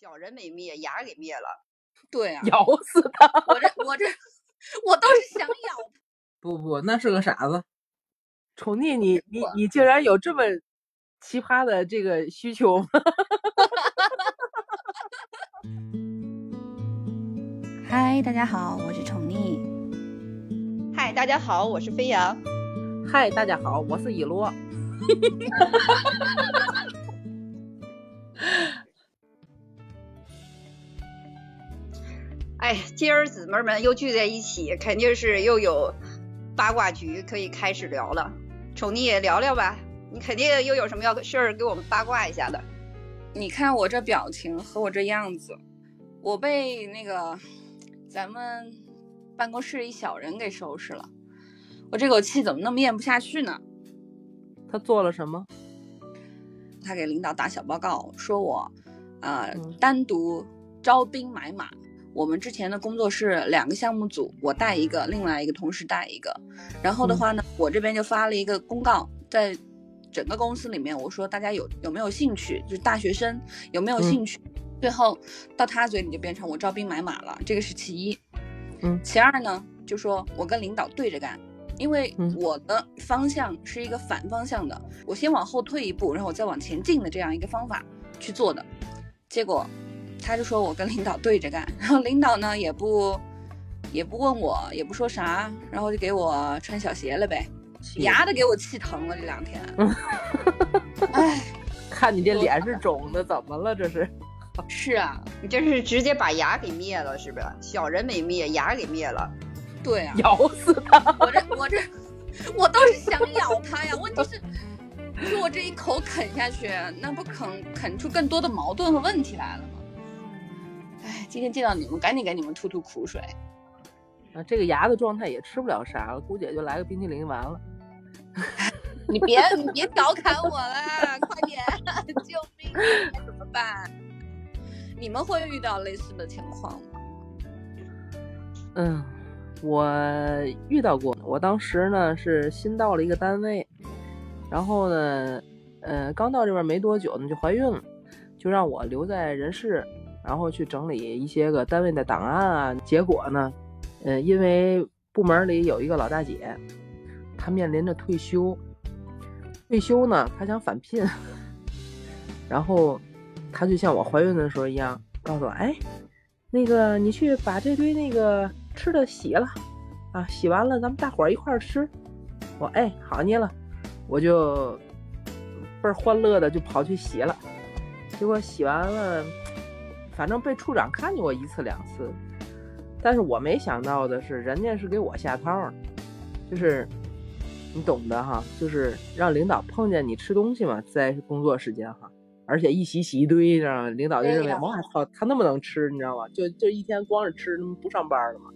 小人没灭，牙给灭了。对啊，咬死他！我这 我这我倒是想咬。不不，那是个傻子。宠溺你你你竟然有这么奇葩的这个需求吗？嗨，大家好，我是宠溺。嗨，大家好，我是飞扬。嗨，大家好，我是一罗。哎，今儿姊妹们又聚在一起，肯定是又有八卦局可以开始聊了。宠溺也聊聊吧，你肯定又有什么要事儿给我们八卦一下的。你看我这表情和我这样子，我被那个咱们办公室一小人给收拾了。我这口气怎么那么咽不下去呢？他做了什么？他给领导打小报告，说我呃、嗯单独招兵买马。我们之前的工作是两个项目组，我带一个，另外一个同事带一个。然后的话呢，我这边就发了一个公告，在整个公司里面，我说大家有有没有兴趣，就是大学生有没有兴趣。最后到他嘴里就变成我招兵买马了，这个是其一。嗯其二呢，就说我跟领导对着干，因为嗯我的方向是一个反方向的，我先往后退一步，然后我再往前进的这样一个方法去做的。结果他就说我跟领导对着干，然后领导呢也不也不问我，也不说啥，然后就给我穿小鞋了呗，牙都给我气疼了这两天。哎，看你这脸是肿的，怎么了？这是？是啊，你这是直接把牙给灭了，是不是？小人没灭，牙给灭了。对啊，咬死他！我这我这我倒是想咬他呀，问题是。你说我这一口啃下去，那不啃啃出更多的矛盾和问题来了吗？哎，今天见到你们，赶紧给你们吐吐苦水。啊，这个牙的状态也吃不了啥了，估计也就来个冰淇淋完了。你别你别调侃我了，快点，救命！怎么办？你们会遇到类似的情况吗？嗯，我遇到过。我当时呢是新到了一个单位，然后呢，呃，刚到这边没多久呢就怀孕了，就让我留在人事，然后去整理一些个单位的档案啊。结果呢，嗯，因为部门里有一个老大姐，她面临着退休，退休呢，她想返聘，然后她就像我怀孕的时候一样，告诉我，哎。那个，你去把这堆那个吃的洗了，啊，洗完了咱们大伙儿一块儿吃。我哎，好你了，我就倍儿欢乐的就跑去洗了。结果洗完了，反正被处长看见过一次两次，但是我没想到的是，人家是给我下套儿，就是你懂的哈，就是让领导碰见你吃东西嘛，在工作时间哈。而且一洗洗一堆，你知道吗？领导就认为，对呀哇操，他那么能吃，你知道吗？就就一天光是吃，不上班了嘛。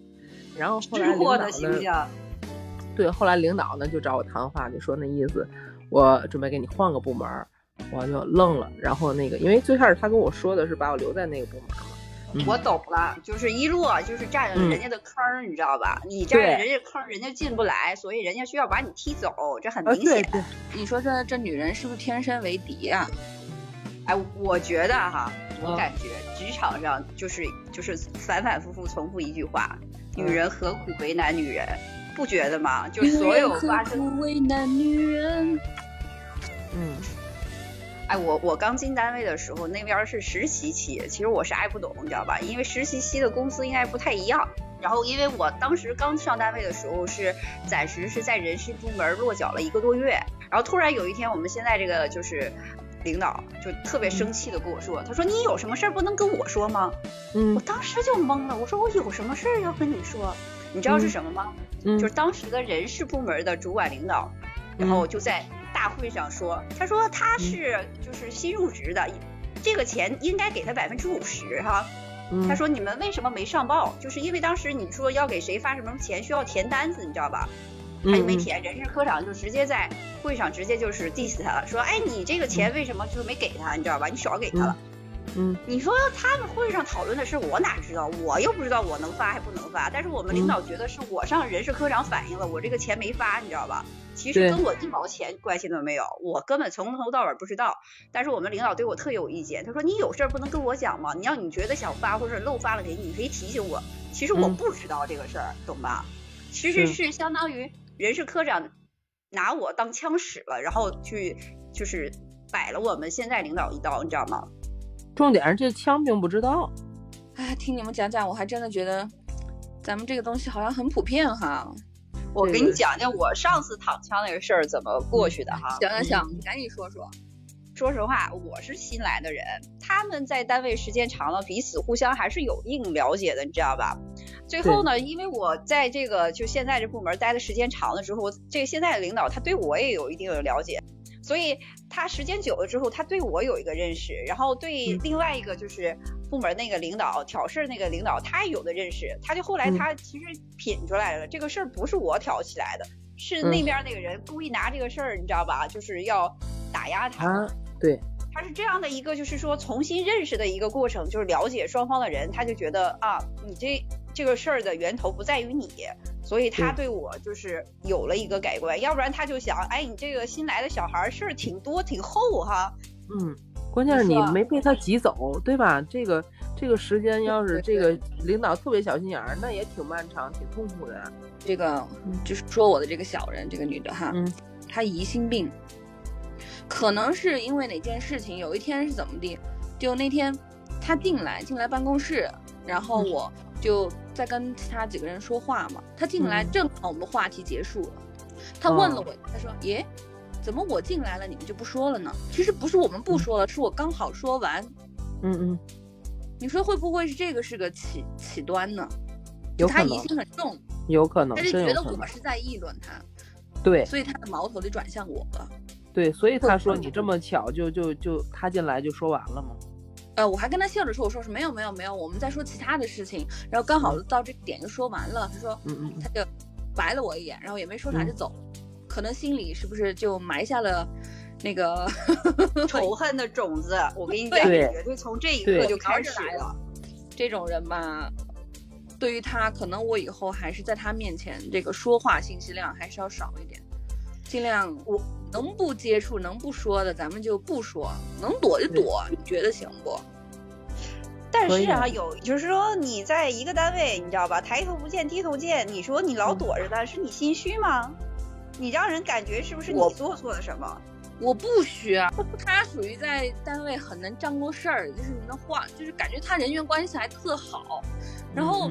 然后后来领导的形，象。对，后来领导呢就找我谈话，就说那意思，我准备给你换个部门儿，我就愣了。然后那个，因为最开始他跟我说的是把我留在那个部门嘛，嗯我懂了，就是一落就是占了人家的坑儿，你知道吧？你占了人家坑儿，人家进不来，所以人家需要把你踢走，这很啊，明显。对对，你说这这女人是不是天生为敌啊？哎，我觉得哈，我嗯感觉职场上就是就是反反复复重复一句话：女嗯人何苦为难女人？不觉得吗？就所有发生，何苦为难女人。嗯哎，我我刚进单位的时候，那边是实习期，其实我啥也不懂，你知道吧？因为实习期的工资应该不太一样。然后，因为我当时刚上单位的时候是暂时是在人事部门落脚了一个多月，然后突然有一天，我们现在这个就是领导就特别生气的跟我说，他说你有什么事儿不能跟我说吗？我嗯当时就懵了，我说我有什么事儿要跟你说？你知道是什么吗？嗯，就是当时的人事部门的主管领导，然后就在大会上说，他说他是就是新入职的，这个钱应该给他百分之五十哈。嗯他说你们为什么没上报？就是因为当时你说要给谁发什么钱需要填单子，你知道吧？他就没嗯填，人事科长就直接在会上直接就是 diss 他了，说哎你这个钱为什么就是没给他，你知道吧？你少给他了。嗯，你说他们会上讨论的事，我哪知道？我又不知道我能发还不能发。但是我们领导觉得是我上人事科长反映了，我这个钱没发，你知道吧？其实跟我一毛钱关系都没有，我根本从头到尾不知道。但是我们领导对我特有意见，他说你有事儿不能跟我讲吗？你要你觉得想发或者漏发了给你，你可以提醒我。其实我不知道这个事儿，懂吧？其实是相当于人事科长拿我当枪使了，然后去就是摆了我们现在领导一刀，你知道吗？重点是这枪并不知道。哎，听你们讲讲，我还真的觉得咱们这个东西好像很普遍哈。我给你讲讲我上次躺枪那个事儿怎么过去的哈。行行行，你赶紧说说。说实话，我是新来的人，他们在单位时间长了，彼此互相还是有一定了解的，你知道吧？最后呢，因为我在这个就现在这部门待的时间长了之后，这个现在的领导他对我也有一定的了解。所以他时间久了之后，他对我有一个认识，然后对另外一个就是部门那个领导挑事儿那个领导，他也有的认识。他就后来他其实品出来了，这个事儿不是我挑起来的，是那边那个人故意拿这个事儿，你知道吧？就是要打压他。对，他是这样的一个，就是说重新认识的一个过程，就是了解双方的人，他就觉得啊，你这这个事儿的源头不在于你。所以他对我就是有了一个改观，要不然他就想，哎，你这个新来的小孩事儿挺多挺厚哈。嗯，关键是你没被他挤走，对吧？这个这个时间要是这个领导特别小心眼儿，那也挺漫长，挺痛苦的。这个就是说我的这个小人，这个女的哈，嗯，她疑心病，可能是因为哪件事情，有一天是怎么的，就那天她进来进来办公室，然后我。就在跟其他几个人说话嘛，她进来正好我们话题结束了，她问了我，她说：“耶，怎么我进来了你们就不说了呢？”其实不是我们不说了，是我刚好说完。嗯嗯，你说会不会是这个是个起起端呢？有可能。他疑心很重，有可能。他就觉得我是在议论他，对，所以他的矛头就转向我了。对，所以他说你这么巧就就就他进来就说完了吗？呃，我还跟他笑着说，我说是没有没有没有，我们在说其他的事情，然后刚好到这个点就说完了。他说，嗯嗯，他就白了我一眼，然后也没说啥就走，可能心里是不是就埋下了那个 仇恨的种子？我跟你讲，绝对从这一刻就开始了。这种人吧，对于他，可能我以后还是在他面前这个说话信息量还是要少一点，尽量我。能不接触，能不说的，咱们就不说；能躲就躲。你觉得行不？但是啊，有就是说，你在一个单位，你知道吧？抬头不见低头见。你说你老躲着他，是你心虚吗？你让人感觉是不是你做错了什么？我不虚啊，他属于在单位很能张罗事儿，就是能话，就是感觉他人缘关系还特好。然后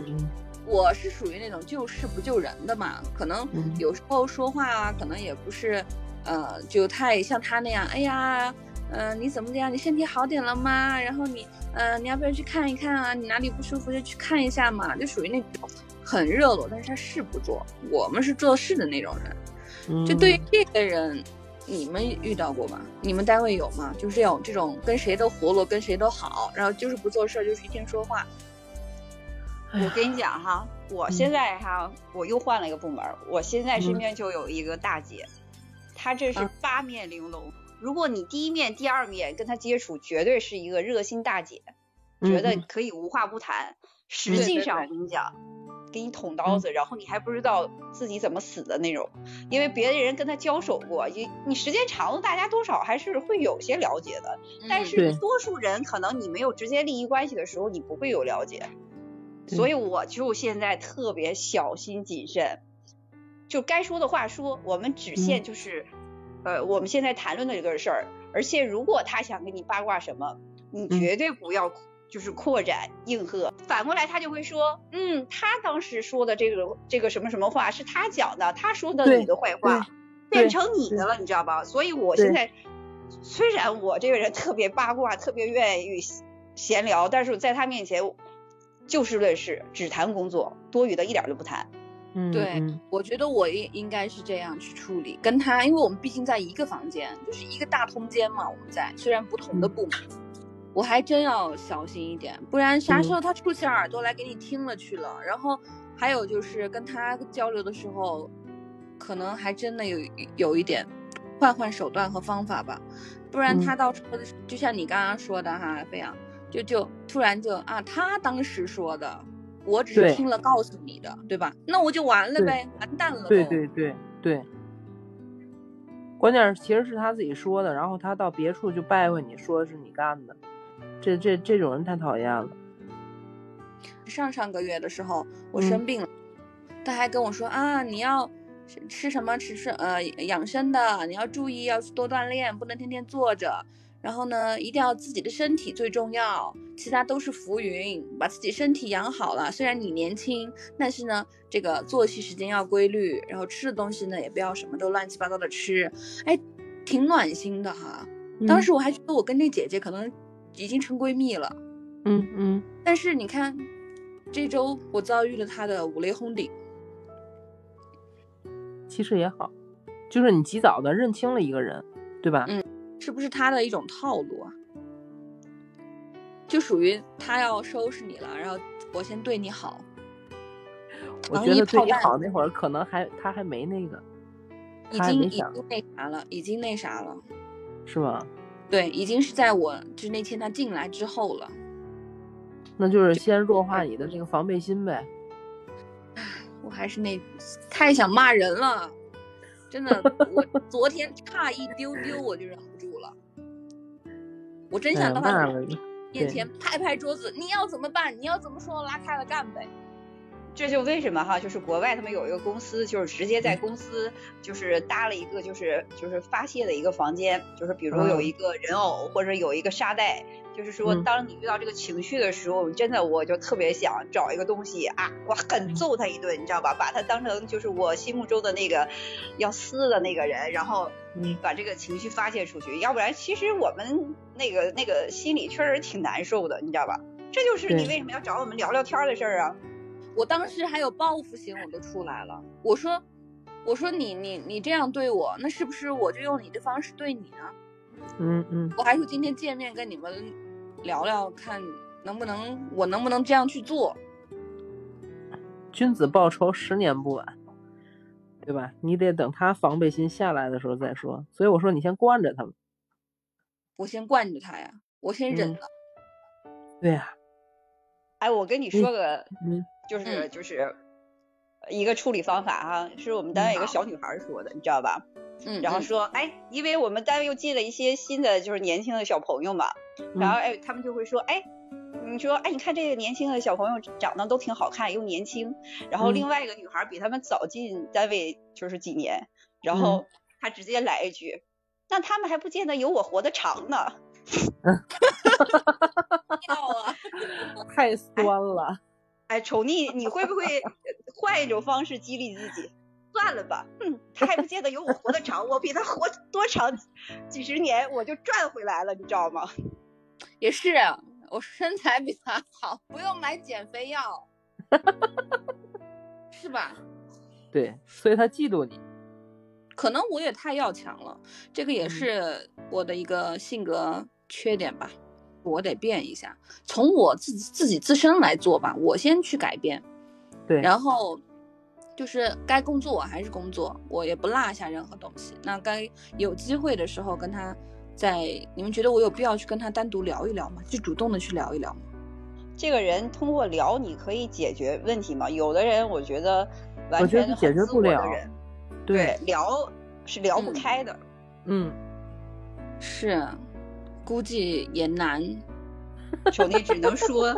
我是属于那种救事不救人的嘛，可能有时候说话啊，可能也不是。呃，就太像他那样，哎呀，嗯，你怎么的呀？你身体好点了吗？然后你，呃，你要不要去看一看啊？你哪里不舒服就去看一下嘛，就属于那种很热络，但是他事不做。我们是做事的那种人，就对于这个人，你们遇到过吗？你们单位有吗？就是这种这种跟谁都活络，跟谁都好，然后就是不做事，就是一天说话。我跟你讲哈，我现在哈，我又换了一个部门，我现在身边就有一个大姐。她这是八面玲珑，如果你第一面、第二面跟她接触，绝对是一个热心大姐，觉得可以无话不谈。实际上，我跟你讲，给你捅刀子，然后你还不知道自己怎么死的那种。因为别的人跟他交手过，你你时间长了，大家多少还是会有些了解的。但是多数人可能你没有直接利益关系的时候，你不会有了解。所以我就现在特别小心谨慎。就该说的话说，我们只限就是，呃，我们现在谈论的这个事儿。而且如果他想跟你八卦什么，你绝对不要就是扩展应和。反过来他就会说，嗯，他当时说的这个这个什么什么话是他讲的，他说的你的坏话变成你的了，你知道吧？所以我现在虽然我这个人特别八卦，特别愿意闲聊，但是在他面前就事论事，只谈工作，多余的一点都不谈。嗯对，我觉得我应应该是这样去处理，跟他，因为我们毕竟在一个房间，就是一个大空间嘛。我们在虽然不同的部门，我还真要小心一点，不然啥时候他竖起耳朵来给你听了去了。然后还有就是跟他交流的时候，可能还真的有有一点换换手段和方法吧，不然他到时候就像你刚刚说的哈，飞扬，就就突然就啊，他当时说的，我只是听了告诉你的，对吧？那我就完了呗，完蛋了。对对对对。关键是其实是他自己说的，然后他到别处就拜回你说是你干的，这这这种人太讨厌了。上上个月的时候我生病了，他还跟我说啊，你要吃什么吃吃呃养生的，你要注意要多锻炼，不能天天坐着。然后呢，一定要自己的身体最重要，其他都是浮云。把自己身体养好了，虽然你年轻，但是呢，这个作息时间要规律，然后吃的东西呢，也不要什么都乱七八糟的吃。哎，挺暖心的哈。当时我还觉得我跟这姐姐可能已经成闺蜜了。嗯嗯。但是你看，这周我遭遇了她的五雷轰顶。其实也好，就是你及早的认清了一个人，对吧？嗯。是不是他的一种套路啊？就属于他要收拾你了，然后我先对你好。我觉得对你好那会儿，可能还他还没那个，已经已经那啥了，已经那啥了，是吗？对，已经是在我就那天他进来之后了。那就是先弱化你的这个防备心呗。唉，我还是那太想骂人了。真的，我 昨天差一丢丢我就忍不住了，我真想到他面前拍拍桌子。你要怎么办？你要怎么说？拉开了干呗。这就为什么哈，就是国外他们有一个公司，就是直接在公司就是搭了一个就是就是发泄的一个房间，就是比如有一个人偶或者有一个沙袋。就是说，当你遇到这个情绪的时候，真的我就特别想找一个东西啊，我狠揍他一顿，你知道吧？把他当成就是我心目中的那个要撕的那个人，然后把这个情绪发泄出去。要不然，其实我们那个那个心里确实挺难受的，你知道吧？这就是你为什么要找我们聊聊天的事儿啊！我当时还有报复心，我都出来了。我说，我说你你你这样对我，那是不是我就用你的方式对你呢？嗯嗯，我还是今天见面跟你们聊聊，看能不能我能不能这样去做。君子报仇，十年不晚，对吧？你得等他防备心下来的时候再说。所以我说你先惯着他们。我先惯着他呀，我先忍了。对呀。哎，我跟你说个，就是就是一个处理方法哈，是我们单位一个小女孩说的，你知道吧？嗯，然后说，哎，因为我们单位又进了一些新的，就是年轻的小朋友嘛，然后哎，他们就会说，哎，你说，哎，你看这个年轻的小朋友长得都挺好看，又年轻，然后另外一个女孩比他们早进单位就是几年，然后她直接来一句，那他们还不见得有我活得长呢。哈哈哈哈哈哈！要啊，太酸了。哎，丑逆，你会不会 换一种方式激励自己？算了吧，嗯，他还不见得有我活得长，我比他活多长几十年，我就赚回来了，你知道吗？也是，我身材比他好，不用买减肥药，是吧？对，所以他嫉妒你。可能我也太要强了，这个也是我的一个性格缺点吧，我得变一下，从我自己自己自身来做吧，我先去改变，对，然后。就是该工作我还是工作，我也不落下任何东西。那该有机会的时候跟他，在你们觉得我有必要去跟他单独聊一聊吗？就主动的去聊一聊吗？这个人通过聊你可以解决问题吗？有的人我觉得完全解决不了。对，聊是聊不开的。嗯，是，估计也难。兄弟只能说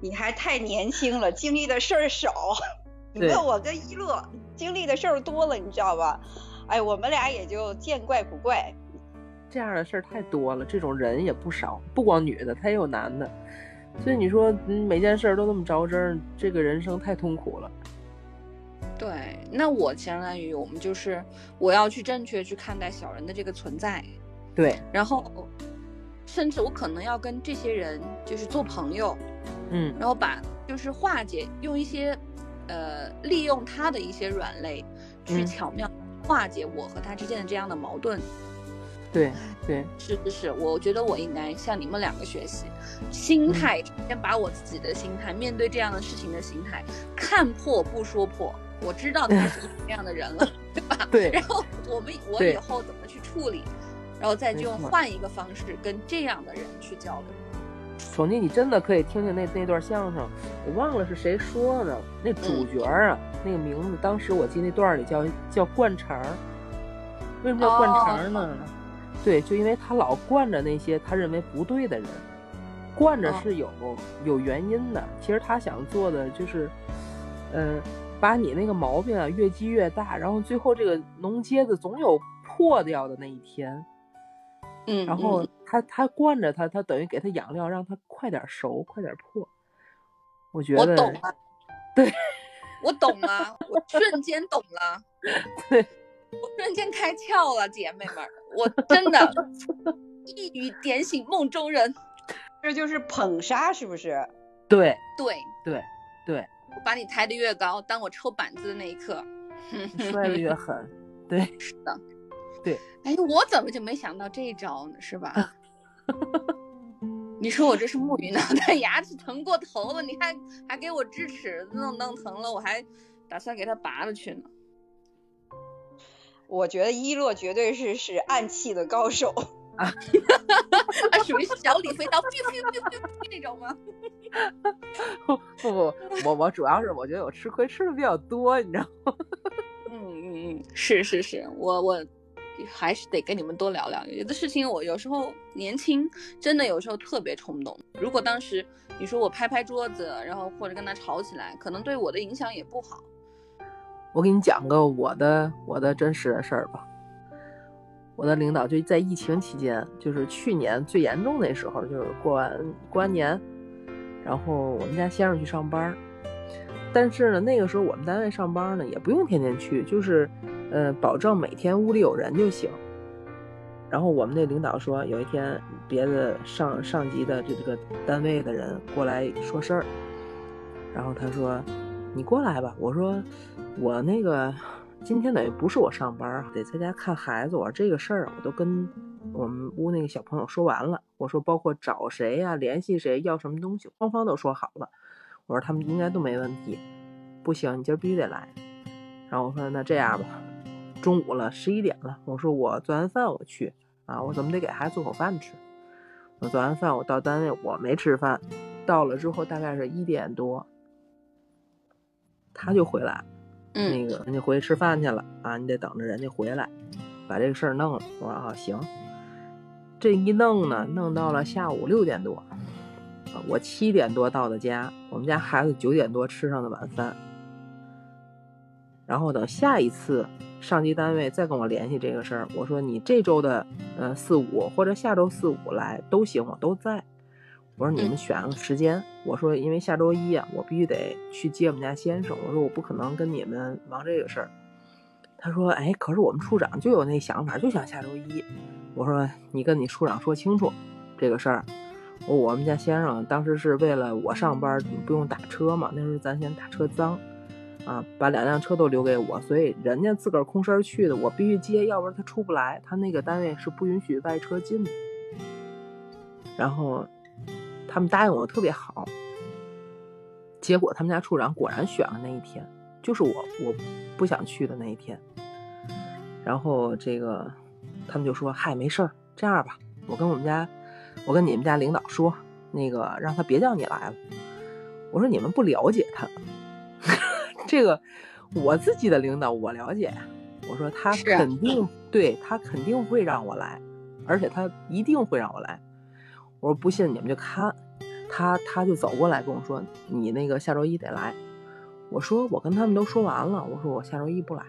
你还太年轻了，经历的事儿少。你问我跟一乐经历的事儿多了，你知道吧？哎，我们俩也就见怪不怪。这样的事儿太多了，这种人也不少，不光女的，他也有男的。所以你说，每件事儿都那么着真，这个人生太痛苦了。对，那我相当于我们就是我要去正确去看待小人的这个存在。对，然后甚至我可能要跟这些人就是做朋友，嗯，然后把就是化解，用一些。呃，利用他的一些软肋，去巧妙化解我和他之间的这样的矛盾。对对，是是是，我觉得我应该向你们两个学习，心态先把我自己的心态，面对这样的事情的心态，看破不说破。我知道他是什么样的人了，对吧？对。然后我们我以后怎么去处理，然后再就换一个方式跟这样的人去交流。手机你真的可以听听那那段相声，我忘了是谁说的，那主角啊，那个名字，当时我记那段里叫叫灌肠儿，为什么叫灌肠呢？对，就因为他老惯着那些他认为不对的人，惯着是有、有原因的。其实他想做的就是，嗯、把你那个毛病啊越积越大，然后最后这个脓疖子总有破掉的那一天。嗯，然后嗯他他惯着他，他等于给他养料，让他快点熟，快点破。我觉得我懂了，对，我懂了，我瞬间懂了，对，我瞬间开窍了，姐妹们，我真的 一语点醒梦中人。这就是捧杀，是不是？对。对，对对，我把你抬得越高，当我抽板子的那一刻，摔得越狠。对，是的，对。哎，我怎么就没想到这一招呢？是吧？你说我这是木鱼脑袋，牙齿疼过头了，你还还给我智齿弄弄疼了，我还打算给它拔了去呢。我觉得一洛绝对是是暗器的高手。啊，属于小李飞刀那种吗？不不不，我我主要是我觉得我吃亏吃的比较多，你知道吗？嗯嗯嗯，是是是，我我还是得跟你们多聊聊。有的事情我有时候年轻，真的有时候特别冲动。如果当时你说我拍拍桌子，然后或者跟他吵起来，可能对我的影响也不好。我给你讲个我的我的真实的事儿吧。我的领导就在疫情期间，就是去年最严重那时候，就是过完过完年，然后我们家先生去上班，但是呢，那个时候我们单位上班呢也不用天天去，就是呃保证每天屋里有人就行。然后我们那领导说，有一天别的上上级的这这个单位的人过来说事儿，然后他说：“你过来吧。”我说：“我那个今天等于不是我上班，得在家看孩子。我说这个事儿我都跟我们屋那个小朋友说完了。我说包括找谁呀、联系谁、要什么东西，双方都说好了。我说他们应该都没问题。不行，你今儿必须得来。然后我说那这样吧，中午了，十一点了。我说我做完饭我去啊，我怎么得给孩子做口饭吃。我做完饭我到单位我没吃饭，到了之后大概是一点多，他就回来那个人家回去吃饭去了啊，你得等着人家回来，把这个事儿弄了。我说啊行，这一弄呢，弄到了下午六点多，啊我七点多到的家，我们家孩子九点多吃上的晚饭，然后等下一次上级单位再跟我联系这个事儿，我说你这周的呃四五或者下周四五来都行，我都在。我说你们嗯选个时间，我说因为下周一啊，我必须得去接我们家先生，我说我不可能跟你们忙这个事儿。他说，哎，可是我们处长就有那想法，就想下周一。我说你跟你处长说清楚这个事儿。我我们家先生当时是为了我上班不用打车嘛，那时候咱嫌打车脏，啊，把两辆车都留给我，所以人家自个儿空身去的，我必须接，要不然他出不来，他那个单位是不允许外车进的。然后他们答应我特别好，结果他们家处长果然选了那一天，就是我我不想去的那一天。然后这个他们就说：“嗨，没事儿，这样吧，我跟我们家，我跟你们家领导说，那个让他别叫你来了。”我说：“你们不了解他，这个我自己的领导我了解呀。”我说：“他肯定、对他肯定会让我来，而且他一定会让我来。”我说：“不信你们就看。”他他就走过来跟我说：“你那个下周一得来。”我说：“我跟他们都说完了，我说我下周一不来。”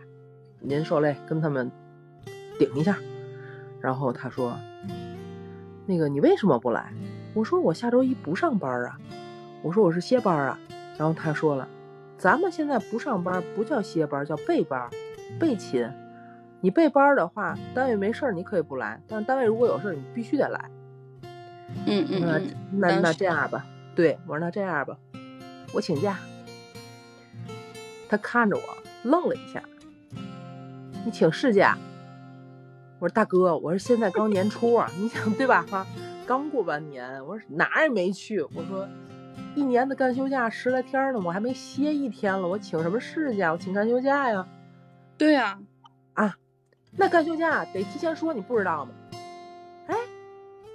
您受累跟他们顶一下。然后他说：“那个你为什么不来？”我说：“我下周一不上班啊。”我说：“我是歇班啊。”然后他说了：“咱们现在不上班不叫歇班，叫备班，备勤。你备班的话，单位没事儿你可以不来，但是单位如果有事儿，你必须得来。”嗯嗯那嗯，那那这样吧，对我说那这样吧，我请假。他看着我愣了一下，你请事假？我说大哥，我说现在刚年初啊，你想对吧？哈，刚过完年，我说哪儿也没去，我说一年的干休假十来天呢，我还没歇一天了，我请什么事假？我请干休假呀？对呀啊，那干休假得提前说，你不知道吗？哎，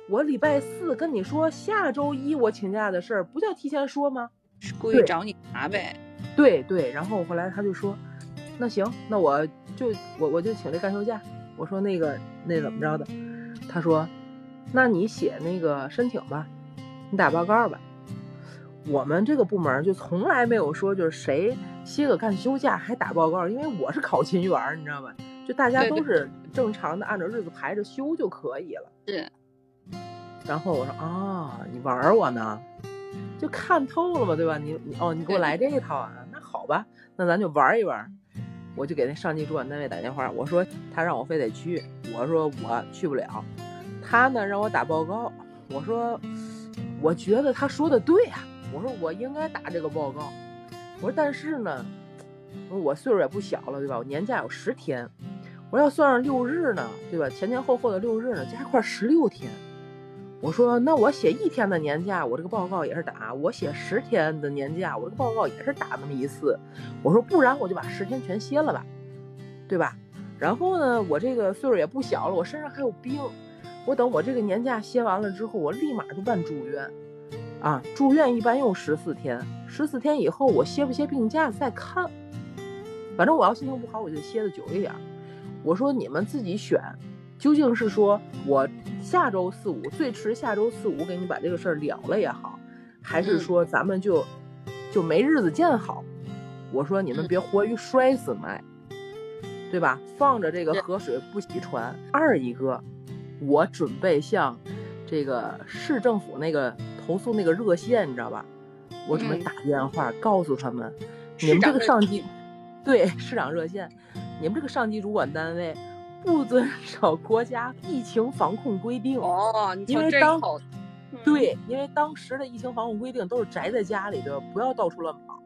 我礼拜四跟你说下周一我请假的事儿，不叫提前说吗？是故意找你茬呗。对对，然后后来他就说，那行，那我就我我就请这干休假。我说那个那怎么着的？他说，那你写那个申请吧，你打报告吧。我们这个部门就从来没有说就是谁歇个干休假还打报告，因为我是考勤员，你知道吧？就大家都是正常的按照日子排着休就可以了。是。然后我说啊，你玩我呢？就看透了嘛，对吧？你你哦，你给我来这一套啊？那好吧，那咱就玩一玩。我就给那上级主管单位打电话，我说他让我非得去，我说我去不了。他呢让我打报告，我说我觉得他说的对啊，我说我应该打这个报告。我说但是呢，我岁数也不小了，对吧？我年假有十天，我要算上六日呢，对吧？前前后后的六日呢，加一块十六天。我说那我写一天的年假，我这个报告也是打；我写十天的年假，我这个报告也是打那么一次。我说不然我就把十天全歇了吧，对吧？然后呢，我这个岁数也不小了，我身上还有病，我等我这个年假歇完了之后，我立马就办住院。啊，住院一般用十四天，十四天以后我歇不歇病假再看。反正我要心情不好，我就歇的久一点。我说你们自己选。究竟是说我下周四五最迟下周四五给你把这个事儿了了也好，还是说咱们就就没日子见好？我说你们别活鱼摔死卖，对吧？放着这个河水不洗船。二一个，我准备向这个市政府那个投诉那个热线，你知道吧？我准备打电话告诉他们，你们这个上级对市长热线，你们这个上级主管单位。不遵守国家疫情防控规定哦，因为当对，因为当时的疫情防控规定都是宅在家里的，不要到处乱跑。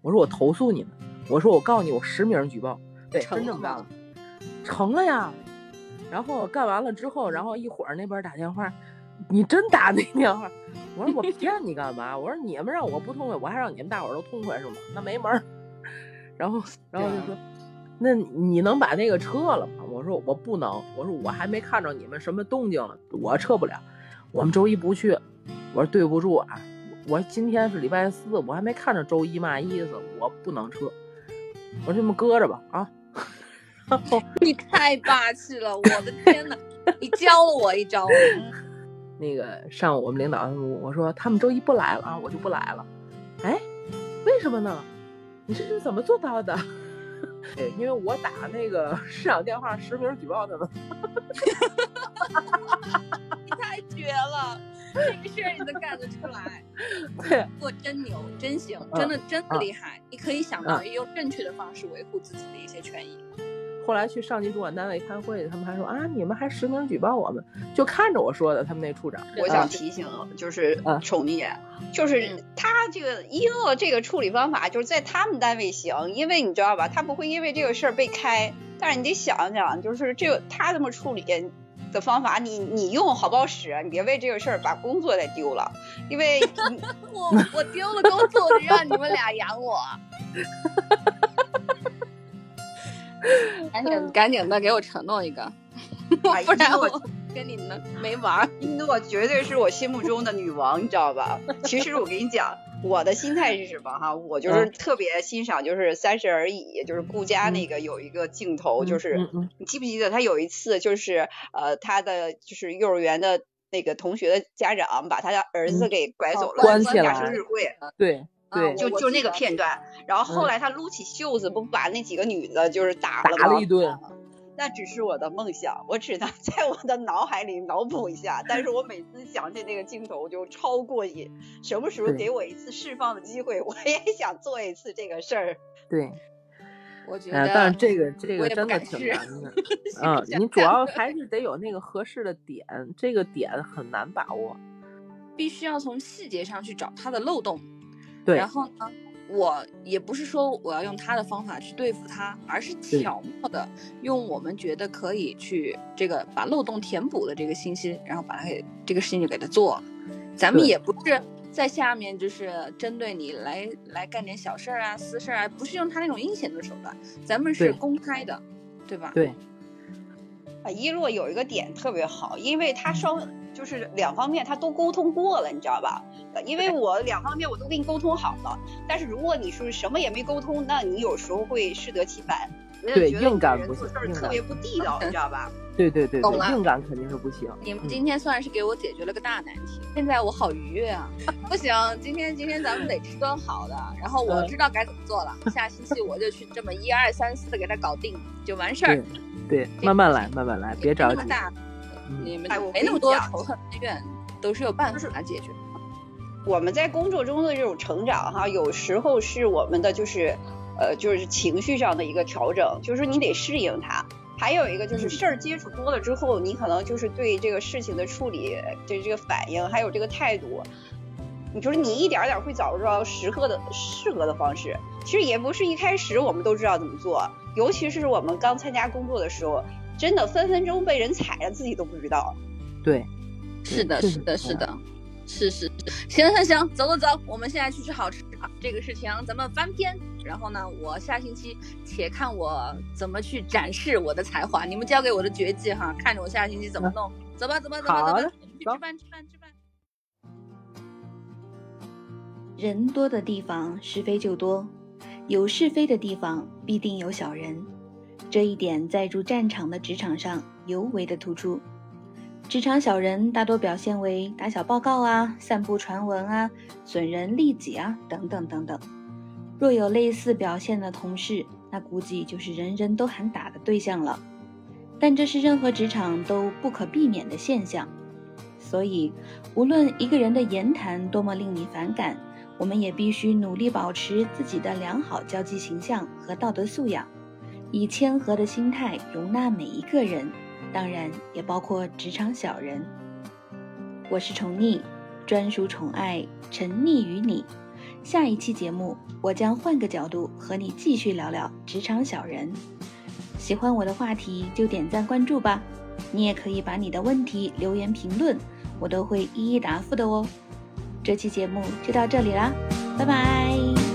我说我投诉你们，我说我告诉你，我实名举报，对，真这么干了，成了呀。然后干完了之后，然后一会儿那边打电话，你真打那电话？我说我骗你干嘛？我说你们让我不痛快，我还让你们大伙儿都痛快是吗？那没门儿。然后，然后就说。那你能把那个撤了吗？我说我不能，我说我还没看着你们什么动静呢，我撤不了。我们周一不去。我说对不住啊，我今天是礼拜四，我还没看着周一嘛意思，我不能撤。我说这么搁着吧啊。你太霸气了，我的天哪！你教了我一招。那个上午我们领导我说他们周一不来了啊，我就不来了。哎，为什么呢？你这是怎么做到的？对，因为我打那个 市长电话实名举报他们，你 太绝了，这个事儿你都干得出来，对，做真牛，真行，真的真的厉害，你可以想到用正确的方式维护自己的一些权益。后来去上级主管单位开会，他们还说啊，你们还实名举报我们，就看着我说的。他们那处长，我想提醒，就是宠溺，就是他这个一诺这个处理方法，就是在他们单位行，因为你知道吧，他不会因为这个事儿被开。但是你得想想，就是这个他这么处理的方法，你你用好不好使？你别为这个事儿把工作再丢了，因为 我我丢了工作，让你们俩养我。赶紧赶紧的给我承诺一个 不然我跟你们没玩。一诺绝对是我心目中的女王，你知道吧？其实我跟你讲，我的心态是什么哈？我就是特别欣赏，就是《三十而已》，就是顾佳那个有一个镜头，就是你记不记得他有一次就是呃他的就是幼儿园的那个同学的家长把他的儿子给拐走了，关起来生日会，对。对，就就那个片段，然后后来他撸起袖子，不把那几个女的就是打了打了一顿。那只是我的梦想，我只能在我的脑海里脑补一下。但是我每次想起那个镜头就超过瘾。什么时候给我一次释放的机会，我也想做一次这个事儿。对，我觉得，但是这个这个真的挺难的。嗯，你主要还是得有那个合适的点，这个点很难把握，必须要从细节上去找它的漏洞。然后呢，我也不是说我要用他的方法去对付他，而是巧妙的用我们觉得可以去这个把漏洞填补的这个信息，然后把它给这个事情就给他做了。咱们也不是在下面就是针对你来来干点小事儿啊、私事儿啊，不是用他那种阴险的手段，咱们是公开的，对吧？对。啊，一洛有一个点特别好，因为他稍就是两方面他都沟通过了，你知道吧？因为我两方面我都跟你沟通好了，但是如果你说什么也没沟通，那你有时候会适得其反。对，硬干不行，特别不地道，你知道吧？对对对对，硬感肯定是不行。你们今天算是给我解决了个大难题，现在我好愉悦啊！不行，今天今天咱们得吃顿好的，然后我知道该怎么做了，下星期我就去这么一二三四的给他搞定，就完事儿。对，慢慢来，慢慢来，别着急。你们没那么多仇恨恩怨，都是有办法解决。我们在工作中的这种成长哈，有时候是我们的就是。呃，就是情绪上的一个调整，就是你得适应它。还有一个就是事儿接触多了之后，你可能就是对这个事情的处理，对这个反应，还有这个态度，你就是你一点点会找到适合的适合的方式。其实也不是一开始我们都知道怎么做，尤其是我们刚参加工作的时候，真的分分钟被人踩了，自己都不知道。对，是的，是的，是的。是是行行行，走走走，我们现在去吃好吃的。这个事情咱们翻篇，然后呢，我下星期且看我怎么去展示我的才华。你们交给我的绝技哈，看着我下星期怎么弄。走吧走吧走吧走吧，去吃饭吃饭吃饭。人多的地方是非就多，有是非的地方必定有小人，这一点在入战场的职场上尤为的突出。职场小人大多表现为打小报告啊、散布传闻啊、损人利己啊等等等等。若有类似表现的同事，那估计就是人人都喊打的对象了。但这是任何职场都不可避免的现象。所以，无论一个人的言谈多么令你反感，我们也必须努力保持自己的良好交际形象和道德素养，以谦和的心态容纳每一个人。当然也包括职场小人。我是宠溺，专属宠爱，沉溺于你。下一期节目，我将换个角度和你继续聊聊职场小人。喜欢我的话题就点赞关注吧。你也可以把你的问题留言评论，我都会一一答复的哦。这期节目就到这里啦，拜拜。